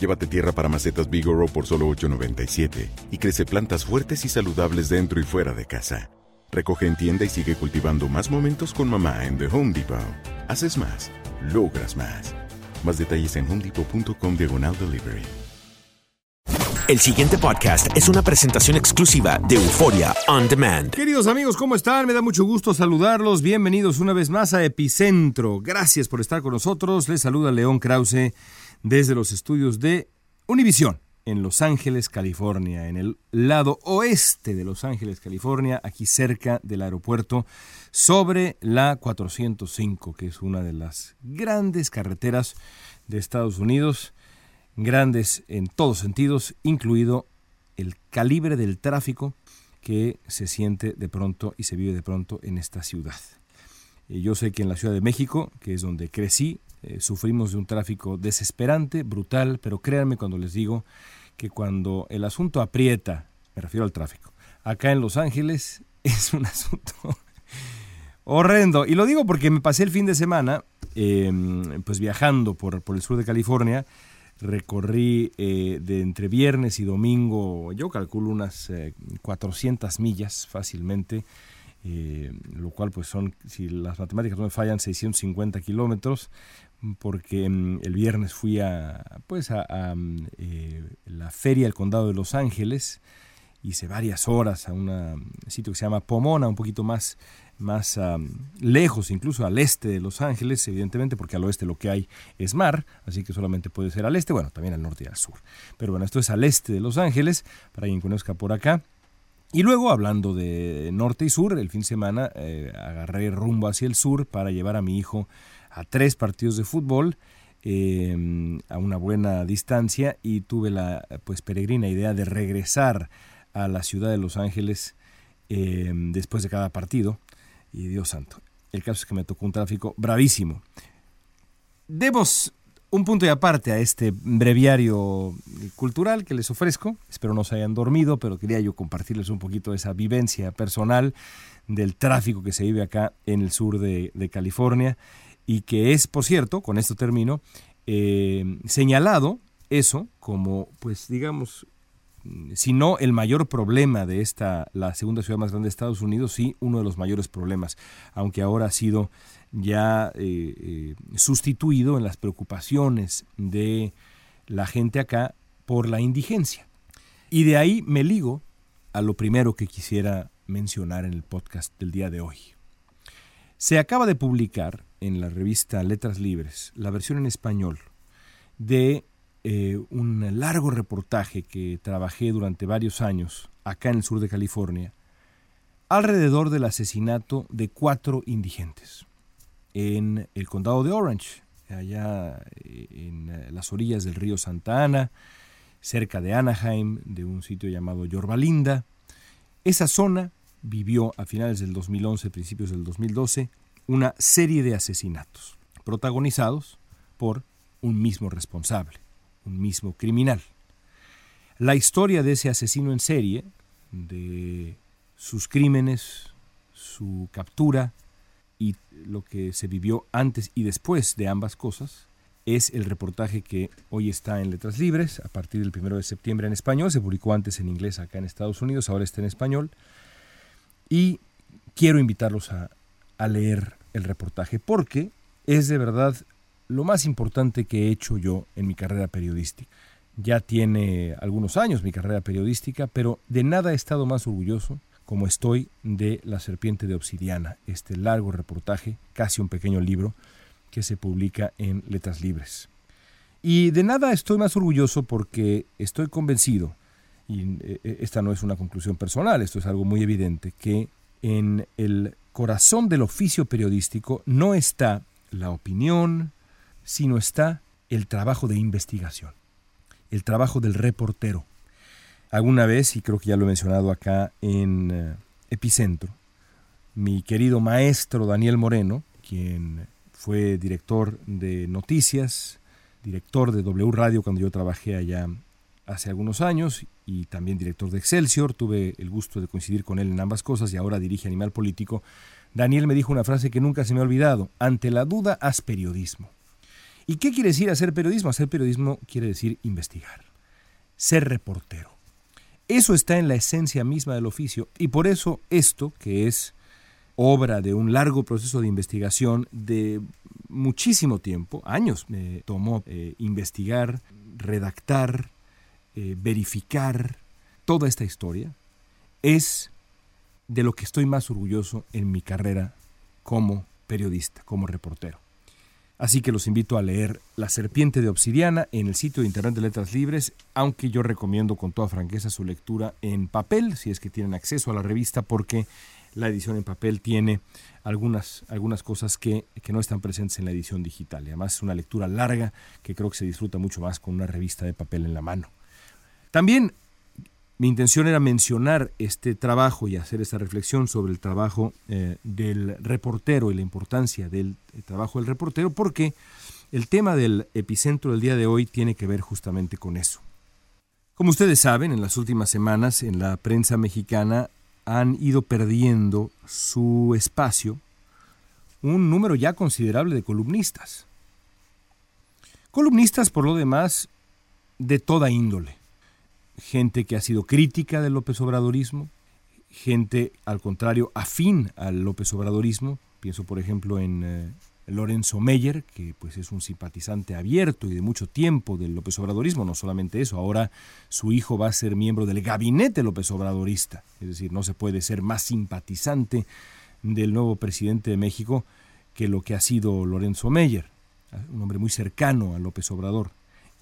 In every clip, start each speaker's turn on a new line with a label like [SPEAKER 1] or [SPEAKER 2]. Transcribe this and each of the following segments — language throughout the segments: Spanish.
[SPEAKER 1] Llévate tierra para macetas Bigoro por solo $8.97 y crece plantas fuertes y saludables dentro y fuera de casa. Recoge en tienda y sigue cultivando más momentos con mamá en The Home Depot. Haces más, logras más. Más detalles en homedepot.com diagonal delivery.
[SPEAKER 2] El siguiente podcast es una presentación exclusiva de Euforia On Demand.
[SPEAKER 3] Queridos amigos, ¿cómo están? Me da mucho gusto saludarlos. Bienvenidos una vez más a Epicentro. Gracias por estar con nosotros. Les saluda León Krause desde los estudios de Univisión en Los Ángeles, California, en el lado oeste de Los Ángeles, California, aquí cerca del aeropuerto, sobre la 405, que es una de las grandes carreteras de Estados Unidos grandes en todos sentidos, incluido el calibre del tráfico que se siente de pronto y se vive de pronto en esta ciudad. Eh, yo sé que en la Ciudad de México, que es donde crecí, eh, sufrimos de un tráfico desesperante, brutal, pero créanme cuando les digo que cuando el asunto aprieta, me refiero al tráfico, acá en Los Ángeles es un asunto horrendo. Y lo digo porque me pasé el fin de semana, em, pues viajando por, por el sur de California, recorrí eh, de entre viernes y domingo, yo calculo unas 400 eh, millas fácilmente, lo cual pues son, si las matemáticas no me fallan, 650 kilómetros, porque mm, el viernes fui a, pues a, mm, la feria del condado de Los Ángeles, hice varias horas a un sitio que se llama Pomona, un poquito más más lejos, incluso al este de Los Ángeles, evidentemente, porque al oeste lo que hay es mar, así que solamente puede ser al este, bueno, también al norte y al sur. Pero bueno, esto es al este de Los Ángeles, para quien conozca por acá. Y luego, hablando de norte y sur, el fin de semana eh, agarré rumbo hacia el sur para llevar a mi hijo a tres partidos de fútbol. Em, a una buena distancia y tuve la pues peregrina idea de regresar a la ciudad de Los Ángeles em, después de cada partido y Dios santo, el caso es que me tocó un tráfico bravísimo. Demos un punto de aparte a este breviario cultural que les ofrezco. Espero no se hayan dormido, pero quería yo compartirles un poquito esa vivencia personal del tráfico que se vive acá en el sur de, California y que es, por cierto, con esto termino, eh, señalado eso como, pues digamos, si no el mayor problema de esta, la segunda ciudad más grande de Estados Unidos, sí uno de los mayores problemas, aunque ahora ha sido ya eh, eh, sustituido en las preocupaciones de la gente acá por la indigencia. Y de ahí me ligo a lo primero que quisiera mencionar en el podcast del día de hoy. Se acaba de publicar en la revista Letras Libres la versión en español de eh, un largo reportaje que trabajé durante varios años acá en el sur de California alrededor del asesinato de cuatro indigentes en el condado de Orange, allá eh, en eh, las orillas del río Santa Ana, cerca de Anaheim, de un sitio llamado Yorbalinda. Esa zona vivió a finales del 2011, principios del 2012, una serie de asesinatos protagonizados por un mismo responsable un mismo criminal. La historia de ese asesino en serie, de sus crímenes, su captura y lo que se vivió antes y después de ambas cosas, es el reportaje que hoy está en Letras Libres, a partir del 1 de septiembre en español, se publicó antes en inglés acá en Estados Unidos, ahora está en español, y quiero invitarlos a, a leer el reportaje porque es de verdad lo más importante que he hecho yo en mi carrera periodística. Ya tiene algunos años mi carrera periodística, pero de nada he estado más orgulloso como estoy de La Serpiente de Obsidiana, este largo reportaje, casi un pequeño libro, que se publica en Letras Libres. Y de nada estoy más orgulloso porque estoy convencido, y eh, esta no es una conclusión personal, esto es algo muy evidente, que en el corazón del oficio periodístico no está la opinión, sino está el trabajo de investigación, el trabajo del reportero. Alguna vez, y creo que ya lo he mencionado acá en eh, Epicentro, mi querido maestro Daniel Moreno, quien fue director de noticias, director de W Radio cuando yo trabajé allá hace algunos años y también director de Excelsior. Tuve el gusto de coincidir con él en ambas cosas y ahora dirige Animal Político. Daniel me dijo una frase que nunca se me ha olvidado. Ante la duda, haz periodismo. ¿Y qué quiere decir hacer periodismo? Hacer periodismo quiere decir investigar, ser reportero. Eso está en la esencia misma del oficio y por eso esto, que es obra de un largo proceso de investigación de muchísimo tiempo, años me tomó eh, investigar, redactar, eh, verificar toda esta historia, es de lo que estoy más orgulloso en mi carrera como periodista, como reportero. Así que los invito a leer La Serpiente de Obsidiana en el sitio de Internet de Letras Libres, aunque yo recomiendo con toda franqueza su lectura en papel, si es que tienen acceso a la revista, porque la edición en papel tiene algunas, algunas cosas que, que, no están presentes en la edición digital. Y además es una lectura larga que creo que se disfruta mucho más con una revista de papel en la mano. También mi intención era mencionar este trabajo y hacer esta reflexión sobre el trabajo eh, del reportero y la importancia del trabajo del reportero, porque el tema del epicentro del día de hoy tiene que ver justamente con eso. Como ustedes saben, en las últimas semanas en la prensa mexicana han ido perdiendo su espacio un número ya considerable de columnistas. Columnistas, por lo demás, de toda índole. Gente que ha sido crítica del López Obradorismo, gente, al contrario, afín al López Obradorismo. Pienso, por ejemplo, en eh, Lorenzo Meyer, que pues es un simpatizante abierto y de mucho tiempo del López Obradorismo, no solamente eso, ahora su hijo va a ser miembro del gabinete López Obradorista, es decir, no se puede ser más simpatizante del nuevo presidente de México que lo que ha sido Lorenzo Meyer, un hombre muy cercano a López Obrador.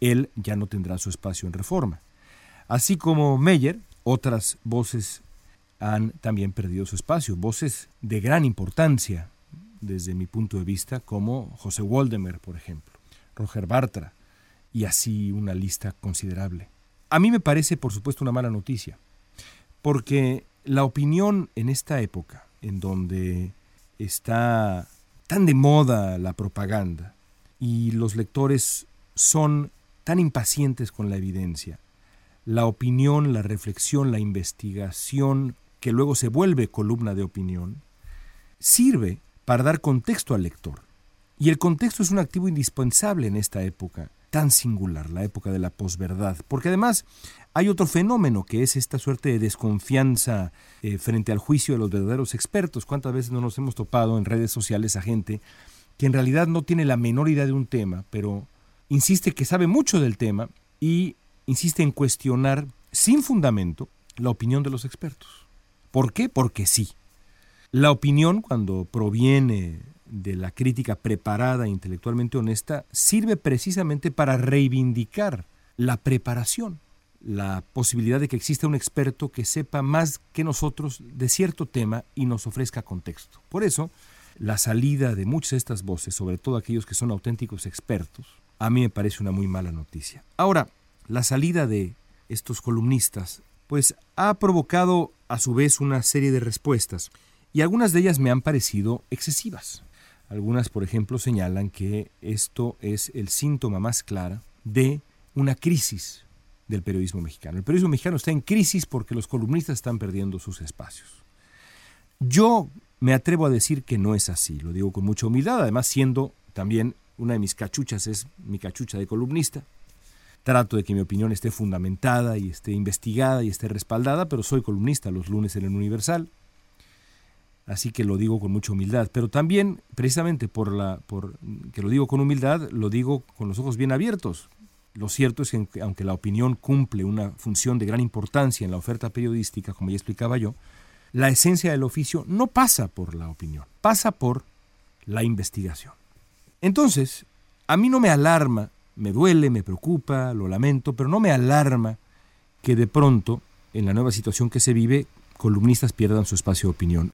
[SPEAKER 3] Él ya no tendrá su espacio en reforma. Así como Meyer, otras voces han también perdido su espacio, voces de gran importancia desde mi punto de vista, como José Waldemer, por ejemplo, Roger Bartra, y así una lista considerable. A mí me parece, por supuesto, una mala noticia, porque la opinión en esta época, en donde está tan de moda la propaganda y los lectores son tan impacientes con la evidencia, la opinión, la reflexión, la investigación, que luego se vuelve columna de opinión, sirve para dar contexto al lector. Y el contexto es un activo indispensable en esta época tan singular, la época de la posverdad, porque además hay otro fenómeno que es esta suerte de desconfianza eh, frente al juicio de los verdaderos expertos. ¿Cuántas veces no nos hemos topado en redes sociales a gente que en realidad no tiene la menor idea de un tema, pero insiste que sabe mucho del tema y insiste en cuestionar sin fundamento la opinión de los expertos? ¿Por qué? Porque sí. La opinión, cuando proviene de la crítica preparada e intelectualmente honesta, sirve precisamente para reivindicar la preparación, la posibilidad de que exista un experto que sepa más que nosotros de cierto tema y nos ofrezca contexto. Por eso, la salida de muchas de estas voces, sobre todo aquellos que son auténticos expertos, a mí me parece una muy mala noticia. Ahora, la salida de estos columnistas, pues ha provocado a su vez una serie de respuestas y algunas de ellas me han parecido excesivas. Algunas, por ejemplo, señalan que esto es el síntoma más claro de una crisis del periodismo mexicano. El periodismo mexicano está en crisis porque los columnistas están perdiendo sus espacios. Yo me atrevo a decir que no es así, lo digo con mucha humildad, además siendo también una de mis cachuchas es mi cachucha de columnista. Trato de que mi opinión esté fundamentada y esté investigada y esté respaldada, pero soy columnista los lunes en el Universal así que lo digo con mucha humildad, pero también precisamente por la por que lo digo con humildad, lo digo con los ojos bien abiertos. lo cierto es que aunque la opinión cumple una función de gran importancia en la oferta periodística, como ya explicaba yo, la esencia del oficio no pasa por la opinión, pasa por la investigación. Entonces, a mí no me alarma, me duele, me preocupa, lo lamento, pero no me alarma que de pronto, en la nueva situación que se vive, columnistas pierdan su espacio de opinión.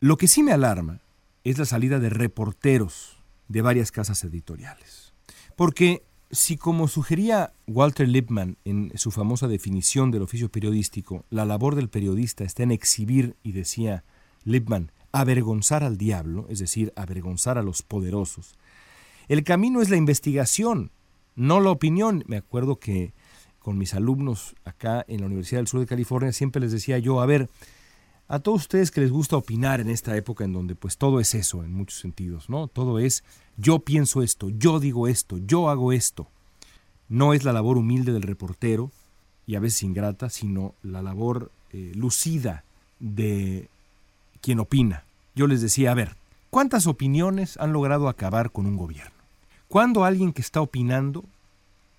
[SPEAKER 3] Lo que sí me alarma es la salida de reporteros de varias casas editoriales. Porque si como sugería Walter Lippmann en su famosa definición del oficio periodístico, la labor del periodista está en exhibir, y decía Lippmann, avergonzar al diablo, es decir, avergonzar a los poderosos, el camino es la investigación, no la opinión. Me acuerdo que con mis alumnos acá en la Universidad del Sur de California siempre les decía yo, a ver, a todos ustedes que les gusta opinar en esta época en donde pues todo es eso en muchos sentidos, ¿no? Todo es yo pienso esto, yo digo esto, yo hago esto. No es la labor humilde del reportero y a veces ingrata, sino la labor eh, lucida de quien opina. Yo les decía, a ver, ¿cuántas opiniones han logrado acabar con un gobierno? ¿Cuándo alguien que está opinando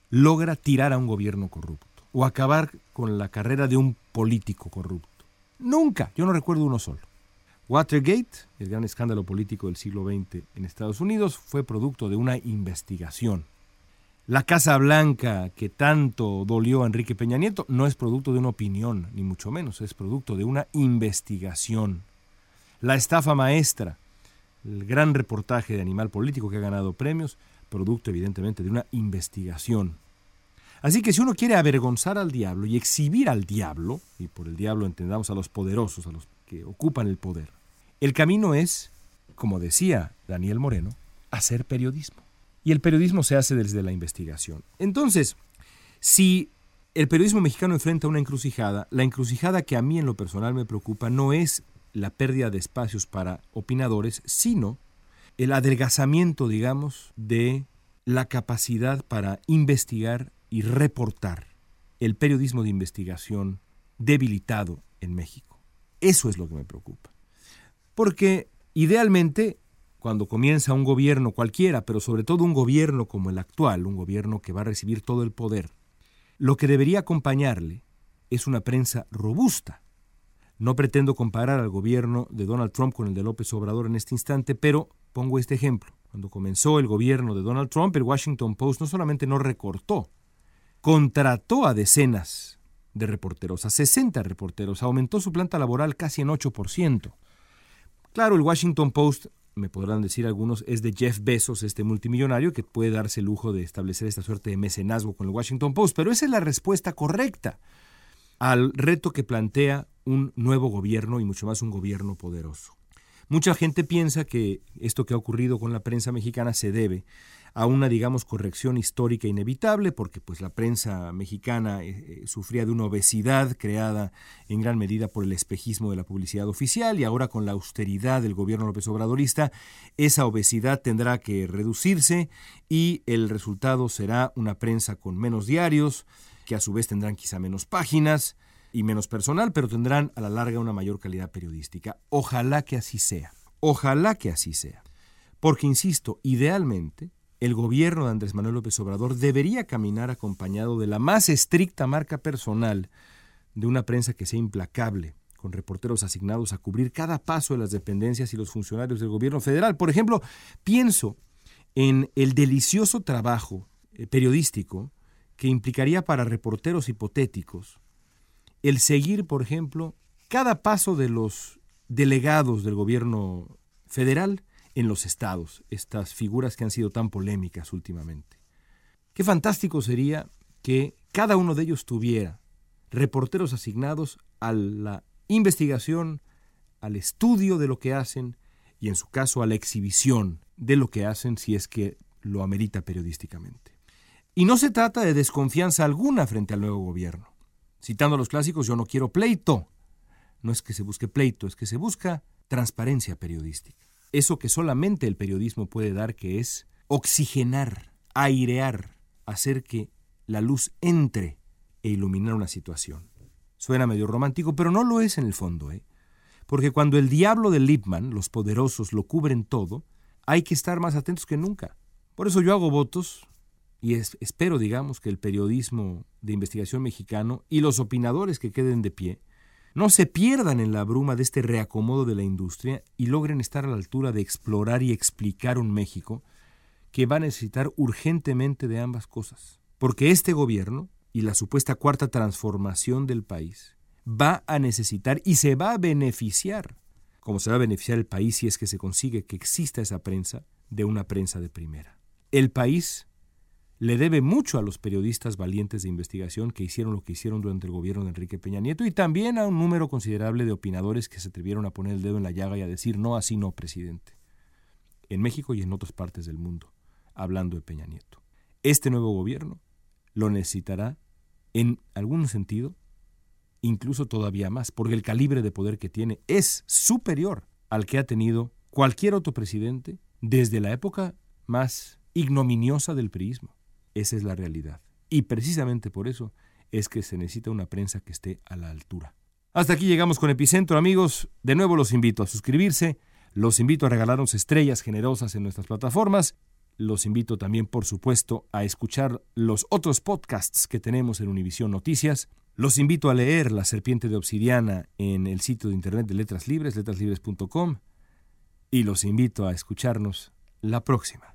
[SPEAKER 3] logra tirar a un gobierno corrupto o acabar con la carrera de un político corrupto? Nunca, yo no recuerdo uno solo. Watergate, el gran escándalo político del siglo XX en Estados Unidos, fue producto de una investigación. La Casa Blanca, que tanto dolió a Enrique Peña Nieto, no es producto de una opinión, ni mucho menos, es producto de una investigación. La estafa maestra, el gran reportaje de Animal Político que ha ganado premios, producto evidentemente de una investigación. Así que si uno quiere avergonzar al diablo y exhibir al diablo, y por el diablo entendamos a los poderosos, a los que ocupan el poder, el camino es, como decía Daniel Moreno, hacer periodismo. Y el periodismo se hace desde la investigación. Entonces, si el periodismo mexicano enfrenta una encrucijada, la encrucijada que a mí en lo personal me preocupa no es la pérdida de espacios para opinadores, sino el adelgazamiento, digamos, de la capacidad para investigar y reportar el periodismo de investigación debilitado en México. Eso es lo que me preocupa. Porque idealmente, cuando comienza un gobierno cualquiera, pero sobre todo un gobierno como el actual, un gobierno que va a recibir todo el poder, lo que debería acompañarle es una prensa robusta. No pretendo comparar al gobierno de Donald Trump con el de López Obrador en este instante, pero Pongo este ejemplo. Cuando comenzó el gobierno de Donald Trump, el Washington Post no solamente no recortó, contrató a decenas de reporteros, a 60 reporteros, aumentó su planta laboral casi en 8%. Claro, el Washington Post, me podrán decir algunos, es de Jeff Bezos, este multimillonario que puede darse el lujo de establecer esta suerte de mecenazgo con el Washington Post, pero esa es la respuesta correcta al reto que plantea un nuevo gobierno y mucho más un gobierno poderoso. Mucha gente piensa que esto que ha ocurrido con la prensa mexicana se debe a una, digamos, corrección histórica inevitable, porque pues la prensa mexicana eh, eh, sufría de una obesidad creada en gran medida por el espejismo de la publicidad oficial y ahora con la austeridad del gobierno López Obradorista, esa obesidad tendrá que reducirse y el resultado será una prensa con menos diarios, que a su vez tendrán quizá menos páginas, y menos personal, pero tendrán a la larga una mayor calidad periodística. Ojalá que así sea. Ojalá que así sea. Porque, insisto, idealmente, el gobierno de Andrés Manuel López Obrador debería caminar acompañado de la más estricta marca personal de una prensa que sea implacable, con reporteros asignados a cubrir cada paso de las dependencias y los funcionarios del gobierno federal. Por ejemplo, pienso en el delicioso trabajo eh, periodístico que implicaría para reporteros hipotéticos el seguir, por ejemplo, cada paso de los delegados del gobierno federal en los estados, estas figuras que han sido tan polémicas últimamente. Qué fantástico sería que cada uno de ellos tuviera reporteros asignados a la investigación, al estudio de lo que hacen y en su caso a la exhibición de lo que hacen si es que lo amerita periodísticamente. Y no se trata de desconfianza alguna frente al nuevo gobierno. Citando a los clásicos, yo no quiero pleito. No es que se busque pleito, es que se busca transparencia periodística. Eso que solamente el periodismo puede dar, que es oxigenar, airear, hacer que la luz entre e iluminar una situación. Suena medio romántico, pero no lo es en el fondo, ¿eh? Porque cuando el diablo de Lippmann, los poderosos, lo cubren todo, hay que estar más atentos que nunca. Por eso yo hago votos y espero, digamos, que el periodismo de investigación mexicano y los opinadores que queden de pie no se pierdan en la bruma de este reacomodo de la industria y logren estar a la altura de explorar y explicar un México que va a necesitar urgentemente de ambas cosas. Porque este gobierno y la supuesta cuarta transformación del país va a necesitar y se va a beneficiar, como se va a beneficiar el país si es que se consigue que exista esa prensa, de una prensa de primera. El país le debe mucho a los periodistas valientes de investigación que hicieron lo que hicieron durante el gobierno de Enrique Peña Nieto y también a un número considerable de opinadores que se atrevieron a poner el dedo en la llaga y a decir no, así no, presidente, en México y en otras partes del mundo, hablando de Peña Nieto. Este nuevo gobierno lo necesitará en algún sentido, incluso todavía más, porque el calibre de poder que tiene es superior al que ha tenido cualquier otro presidente desde la época más ignominiosa del priismo. Esa es la realidad. Y precisamente por eso es que se necesita una prensa que esté a la altura. Hasta aquí llegamos con Epicentro, amigos. De nuevo los invito a suscribirse, los invito a regalarnos estrellas generosas en nuestras plataformas, los invito también, por supuesto, a escuchar los otros podcasts que tenemos en Univisión Noticias. Los invito a leer La Serpiente de Obsidiana en el sitio de internet de Letras Libres, letraslibres.com. Y los invito a escucharnos la próxima